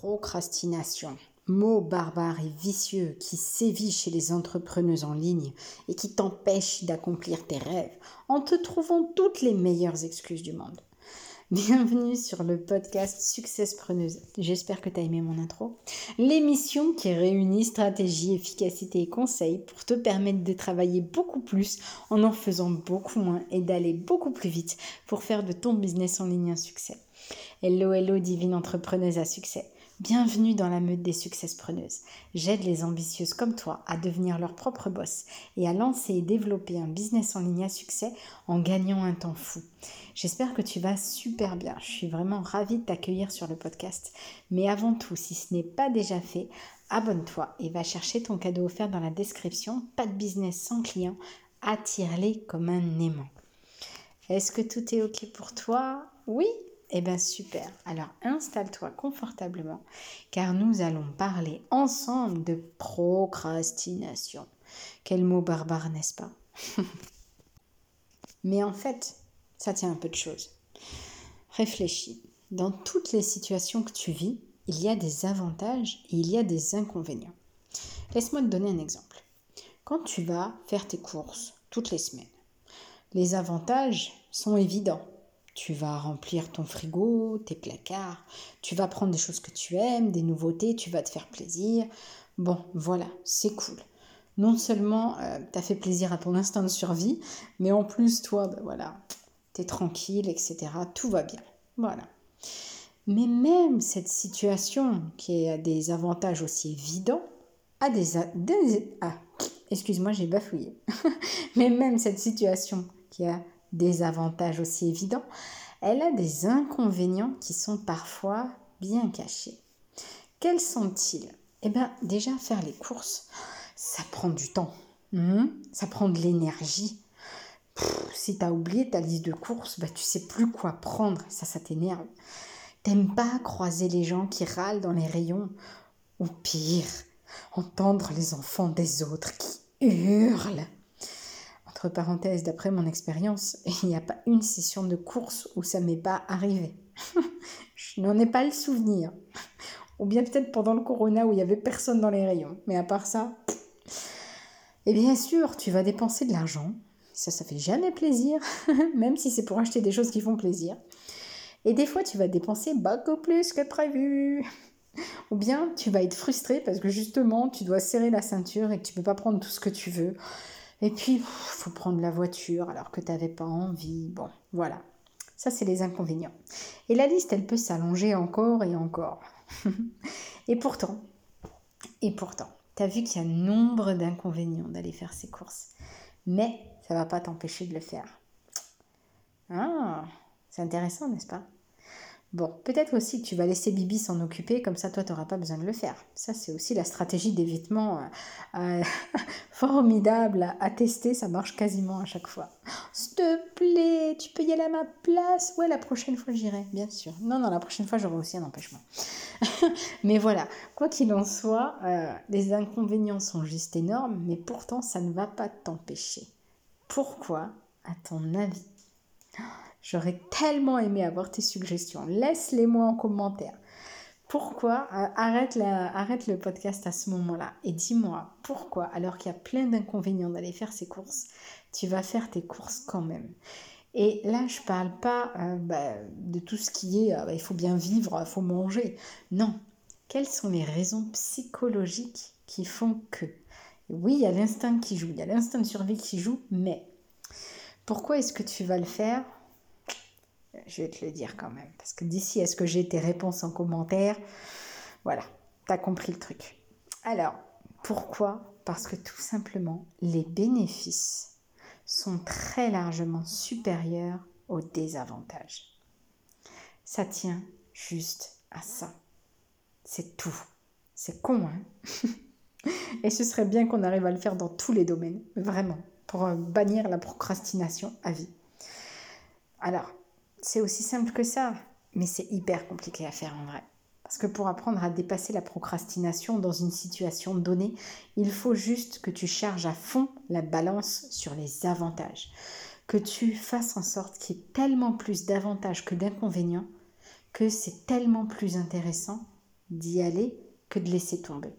Procrastination, mot barbare et vicieux qui sévit chez les entrepreneuses en ligne et qui t'empêche d'accomplir tes rêves en te trouvant toutes les meilleures excuses du monde. Bienvenue sur le podcast Success Preneuse. J'espère que tu as aimé mon intro. L'émission qui réunit stratégie, efficacité et conseils pour te permettre de travailler beaucoup plus en en faisant beaucoup moins et d'aller beaucoup plus vite pour faire de ton business en ligne un succès. Hello, hello, divine entrepreneuse à succès. Bienvenue dans la meute des successpreneuses. J'aide les ambitieuses comme toi à devenir leur propre boss et à lancer et développer un business en ligne à succès en gagnant un temps fou. J'espère que tu vas super bien. Je suis vraiment ravie de t'accueillir sur le podcast. Mais avant tout, si ce n'est pas déjà fait, abonne-toi et va chercher ton cadeau offert dans la description. Pas de business sans client. Attire-les comme un aimant. Est-ce que tout est OK pour toi? Oui eh bien super, alors installe-toi confortablement car nous allons parler ensemble de procrastination. Quel mot barbare, n'est-ce pas? Mais en fait, ça tient un peu de choses. Réfléchis, dans toutes les situations que tu vis, il y a des avantages et il y a des inconvénients. Laisse-moi te donner un exemple. Quand tu vas faire tes courses toutes les semaines, les avantages sont évidents tu vas remplir ton frigo, tes placards, tu vas prendre des choses que tu aimes, des nouveautés, tu vas te faire plaisir. Bon, voilà, c'est cool. Non seulement euh, tu as fait plaisir à ton instinct de survie, mais en plus, toi, ben voilà, tu es tranquille, etc. Tout va bien. Voilà. Mais même cette situation qui a des avantages aussi évidents, a des... des ah, excuse-moi, j'ai bafouillé. mais même cette situation qui a des avantages aussi évidents, elle a des inconvénients qui sont parfois bien cachés. Quels sont-ils? Eh bien, déjà, faire les courses, ça prend du temps. Hmm? ça prend de l'énergie. Si tu as oublié ta liste de courses, bah, tu sais plus quoi prendre. Ça, ça t'énerve. T'aimes pas croiser les gens qui râlent dans les rayons? Ou pire, entendre les enfants des autres qui hurlent entre parenthèses, d'après mon expérience, il n'y a pas une session de course où ça m'est pas arrivé. je n'en ai pas le souvenir. Ou bien peut-être pendant le corona où il y avait personne dans les rayons. Mais à part ça, et bien sûr, tu vas dépenser de l'argent. Ça, ça fait jamais plaisir, même si c'est pour acheter des choses qui font plaisir. Et des fois, tu vas dépenser beaucoup plus que prévu. Ou bien tu vas être frustré parce que justement, tu dois serrer la ceinture et que tu peux pas prendre tout ce que tu veux. Et puis, il faut prendre la voiture alors que tu pas envie. Bon, voilà. Ça, c'est les inconvénients. Et la liste, elle peut s'allonger encore et encore. et pourtant, et pourtant, tu vu qu'il y a nombre d'inconvénients d'aller faire ces courses. Mais ça ne va pas t'empêcher de le faire. Ah, c'est intéressant, n'est-ce pas? Bon, peut-être aussi que tu vas laisser Bibi s'en occuper, comme ça toi tu n'auras pas besoin de le faire. Ça c'est aussi la stratégie d'évitement euh, euh, formidable à, tester, ça marche quasiment à chaque fois. S'il te plaît, tu peux y aller à ma place? Ouais, la prochaine fois j'irai, bien sûr. Non, non, la prochaine fois j'aurai aussi un empêchement. mais voilà, quoi qu'il en soit, euh, les inconvénients sont juste énormes, mais pourtant ça ne va pas t'empêcher. Pourquoi, à ton avis? J'aurais tellement aimé avoir tes suggestions. Laisse-les-moi en commentaire. Pourquoi euh, arrête, arrête le podcast à ce moment-là et dis-moi pourquoi, alors qu'il y a plein d'inconvénients d'aller faire ces courses, tu vas faire tes courses quand même. Et là, je ne parle pas euh, bah, de tout ce qui est euh, bah, il faut bien vivre, il faut manger. Non. Quelles sont les raisons psychologiques qui font que Oui, il y a l'instinct qui joue, il y a l'instinct de survie qui joue, mais pourquoi est-ce que tu vas le faire je vais te le dire quand même. Parce que d'ici à ce que j'ai tes réponses en commentaire, voilà, tu as compris le truc. Alors, pourquoi? Parce que tout simplement, les bénéfices sont très largement supérieurs aux désavantages. Ça tient juste à ça. C'est tout. C'est con, hein? Et ce serait bien qu'on arrive à le faire dans tous les domaines, vraiment, pour euh, bannir la procrastination à vie. Alors, c'est aussi simple que ça, mais c'est hyper compliqué à faire en vrai. Parce que pour apprendre à dépasser la procrastination dans une situation donnée, il faut juste que tu charges à fond la balance sur les avantages. Que tu fasses en sorte qu'il y ait tellement plus d'avantages que d'inconvénients, que c'est tellement plus intéressant d'y aller que de laisser tomber.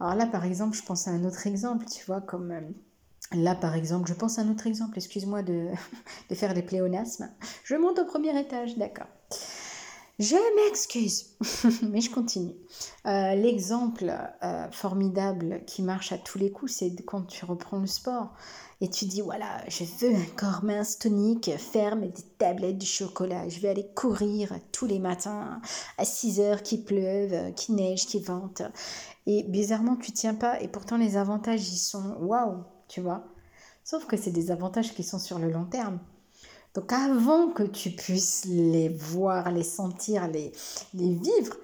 Alors là, par exemple, je pense à un autre exemple, tu vois, comme euh, là, par exemple, je pense à un autre exemple, excuse-moi de, faire des pléonasmes. Je monte au premier étage, d'accord. Je m'excuse, mais je continue. Euh, l'exemple euh, formidable qui marche à tous les coups, c'est quand tu reprends le sport et tu dis voilà, je veux un corps mince, tonique, ferme des tablettes de chocolat. Je vais aller courir tous les matins à 6 heures, qui pleuve, qui neige, qui vente. Et bizarrement, tu tiens pas et pourtant les avantages, ils sont waouh, tu vois. Sauf que c'est des avantages qui sont sur le long terme. Donc avant que tu puisses les voir, les sentir, les, les vivre,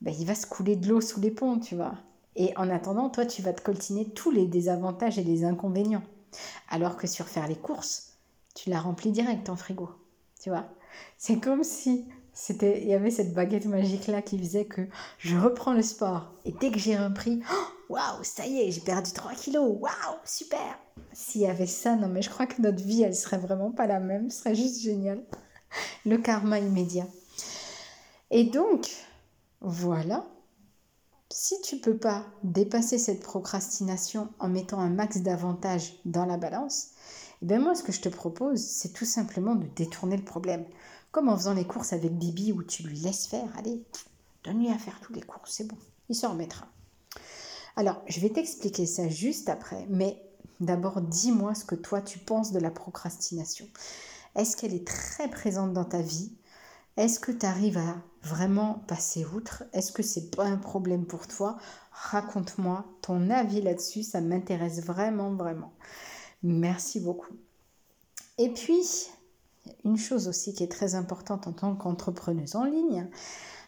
ben, il va se couler de l'eau sous les ponts, tu vois. Et en attendant, toi, tu vas te coltiner tous les désavantages et les inconvénients. Alors que sur faire les courses, tu la remplis direct en frigo, tu vois. C'est comme si c'était, il y avait cette baguette magique là qui faisait que je reprends le sport et dès que j'ai repris, oh, waouh, ça y est, j'ai perdu 3 kilos, waouh, super. S'il y avait ça, non mais je crois que notre vie, elle serait vraiment pas la même, ce serait juste génial. Le karma immédiat. Et donc, voilà. Si tu peux pas dépasser cette procrastination en mettant un max d'avantages dans la balance, eh bien moi ce que je te propose, c'est tout simplement de détourner le problème. Comme en faisant les courses avec Bibi où tu lui laisses faire, allez, donne-lui à faire toutes les courses, c'est bon, il s'en remettra. Alors, je vais t'expliquer ça juste après, mais D'abord, dis-moi ce que toi tu penses de la procrastination. Est-ce qu'elle est très présente dans ta vie? Est-ce que tu arrives à vraiment passer outre? Est-ce que c'est pas un problème pour toi? Raconte-moi ton avis là-dessus, ça m'intéresse vraiment, vraiment. Merci beaucoup. Et puis, une chose aussi qui est très importante en tant qu'entrepreneuse en ligne,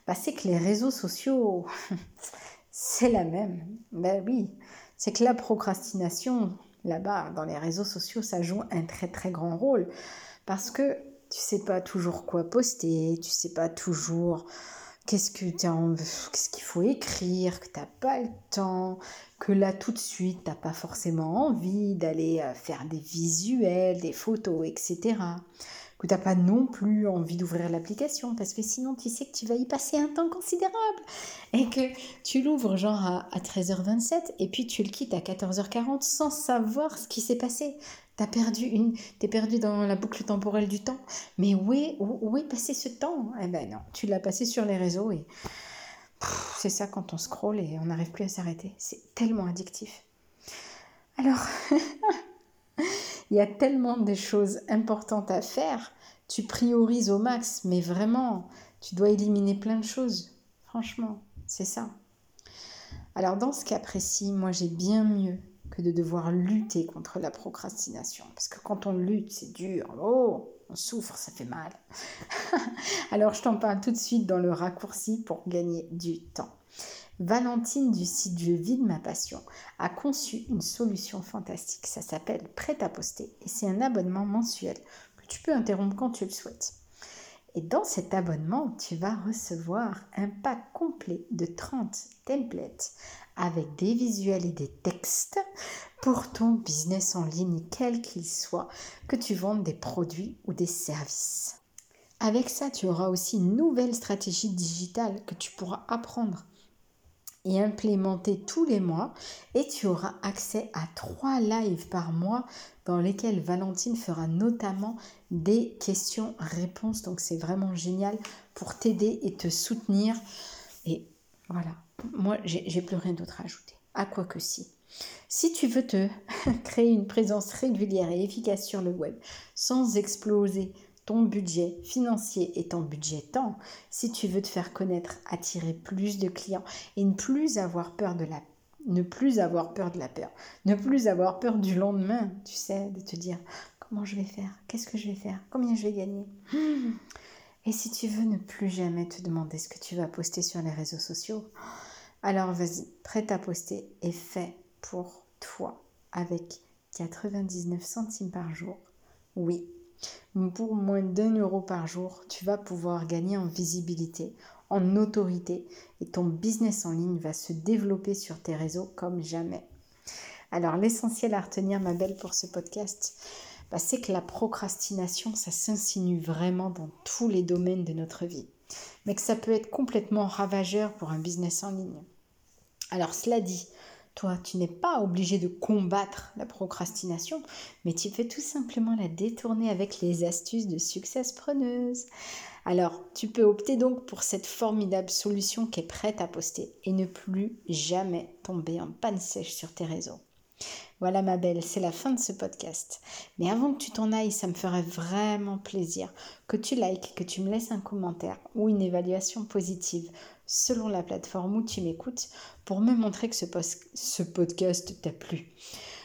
bah, c'est que les réseaux sociaux, c'est la même. Ben oui, c'est que la procrastination, là-bas, dans les réseaux sociaux, ça joue un très très grand rôle. Parce que tu sais pas toujours quoi poster, tu sais pas toujours qu'est-ce que qu'est-ce qu'il faut écrire, que t'as pas le temps, que là tout de suite t'as pas forcément envie d'aller euh, faire des visuels, des photos, etc que pas non plus envie d'ouvrir l'application parce que sinon tu sais que tu vas y passer un temps considérable et que tu l'ouvres genre à, 13h27 et puis tu le quittes à 14h40 sans savoir ce qui s'est passé. T'as perdu une, t'es perdu dans la boucle temporelle du temps. Mais où est, où, est passé ce temps? Eh ben non, tu l'as passé sur les réseaux et c'est ça quand on scrolle et on n'arrive plus à s'arrêter. C'est tellement addictif. Alors, il y a tellement de choses importantes à faire. Tu priorises au max, mais vraiment, tu dois éliminer plein de choses. Franchement, c'est ça. Alors dans ce cas précis, moi j'ai bien mieux que de devoir lutter contre la procrastination. Parce que quand on lutte, c'est dur. Oh, on souffre, ça fait mal. Alors je t'en parle tout de suite dans le raccourci pour gagner du temps. Valentine du site Je vide ma passion a conçu une solution fantastique. Ça s'appelle Prêt à poster et c'est un abonnement mensuel que tu peux interrompre quand tu le souhaites. Et dans cet abonnement, tu vas recevoir un pack complet de 30 templates avec des visuels et des textes pour ton business en ligne, quel qu'il soit, que tu vendes des produits ou des services. Avec ça, tu auras aussi une nouvelle stratégie digitale que tu pourras apprendre et implémenter tous les mois et tu auras accès à trois lives par mois dans lesquels Valentine fera notamment des questions-réponses. Donc c'est vraiment génial pour t'aider et te soutenir. Et voilà, moi j'ai plus rien d'autre à ajouter. À quoi que si. Si tu veux te créer une présence régulière et efficace sur le web sans exploser ton budget financier et ton budget temps, si tu veux te faire connaître, attirer plus de clients et ne plus avoir peur de la ne plus avoir peur de la peur, ne plus avoir peur du lendemain, tu sais, de te dire comment je vais faire, qu'est-ce que je vais faire, combien je vais gagner? Et si tu veux ne plus jamais te demander ce que tu vas poster sur les réseaux sociaux, alors vas-y, prête à poster et fais pour toi avec 99 centimes par jour. Oui, pour moins d'un euro par jour, tu vas pouvoir gagner en visibilité, en autorité et ton business en ligne va se développer sur tes réseaux comme jamais. Alors l'essentiel à retenir, ma belle, pour ce podcast, bah, c'est que la procrastination, ça s'insinue vraiment dans tous les domaines de notre vie. mais que ça peut être complètement ravageur pour un business en ligne. Alors cela dit, toi, tu n'es pas obligé de combattre la procrastination, mais tu peux tout simplement la détourner avec les astuces de succès preneuse. Alors, tu peux opter donc pour cette formidable solution qui est prête à poster et ne plus jamais tomber en panne sèche sur tes réseaux. Voilà ma belle, c'est la fin de ce podcast. Mais avant que tu t'en ailles, ça me ferait vraiment plaisir que tu likes, que tu me laisses un commentaire ou une évaluation positive selon la plateforme où tu m'écoutes pour me montrer que ce, podcast t'a plu.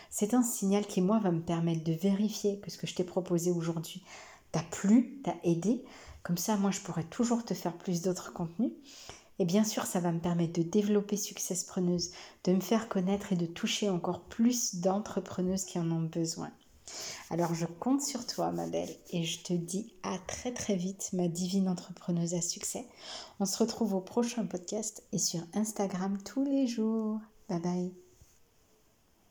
C'est un signal qui, moi, va me permettre de vérifier que ce que je t'ai proposé aujourd'hui t'a plu, t'a aidé. Comme ça, moi, je pourrais toujours te faire plus d'autres contenus. Et bien sûr, ça va me permettre de développer Success Preneuse, de me faire connaître et de toucher encore plus d'entrepreneuses qui en ont besoin. Alors je compte sur toi, ma belle, et je te dis à très très vite, ma divine entrepreneuse à succès. On se retrouve au prochain podcast et sur Instagram tous les jours. Bye bye.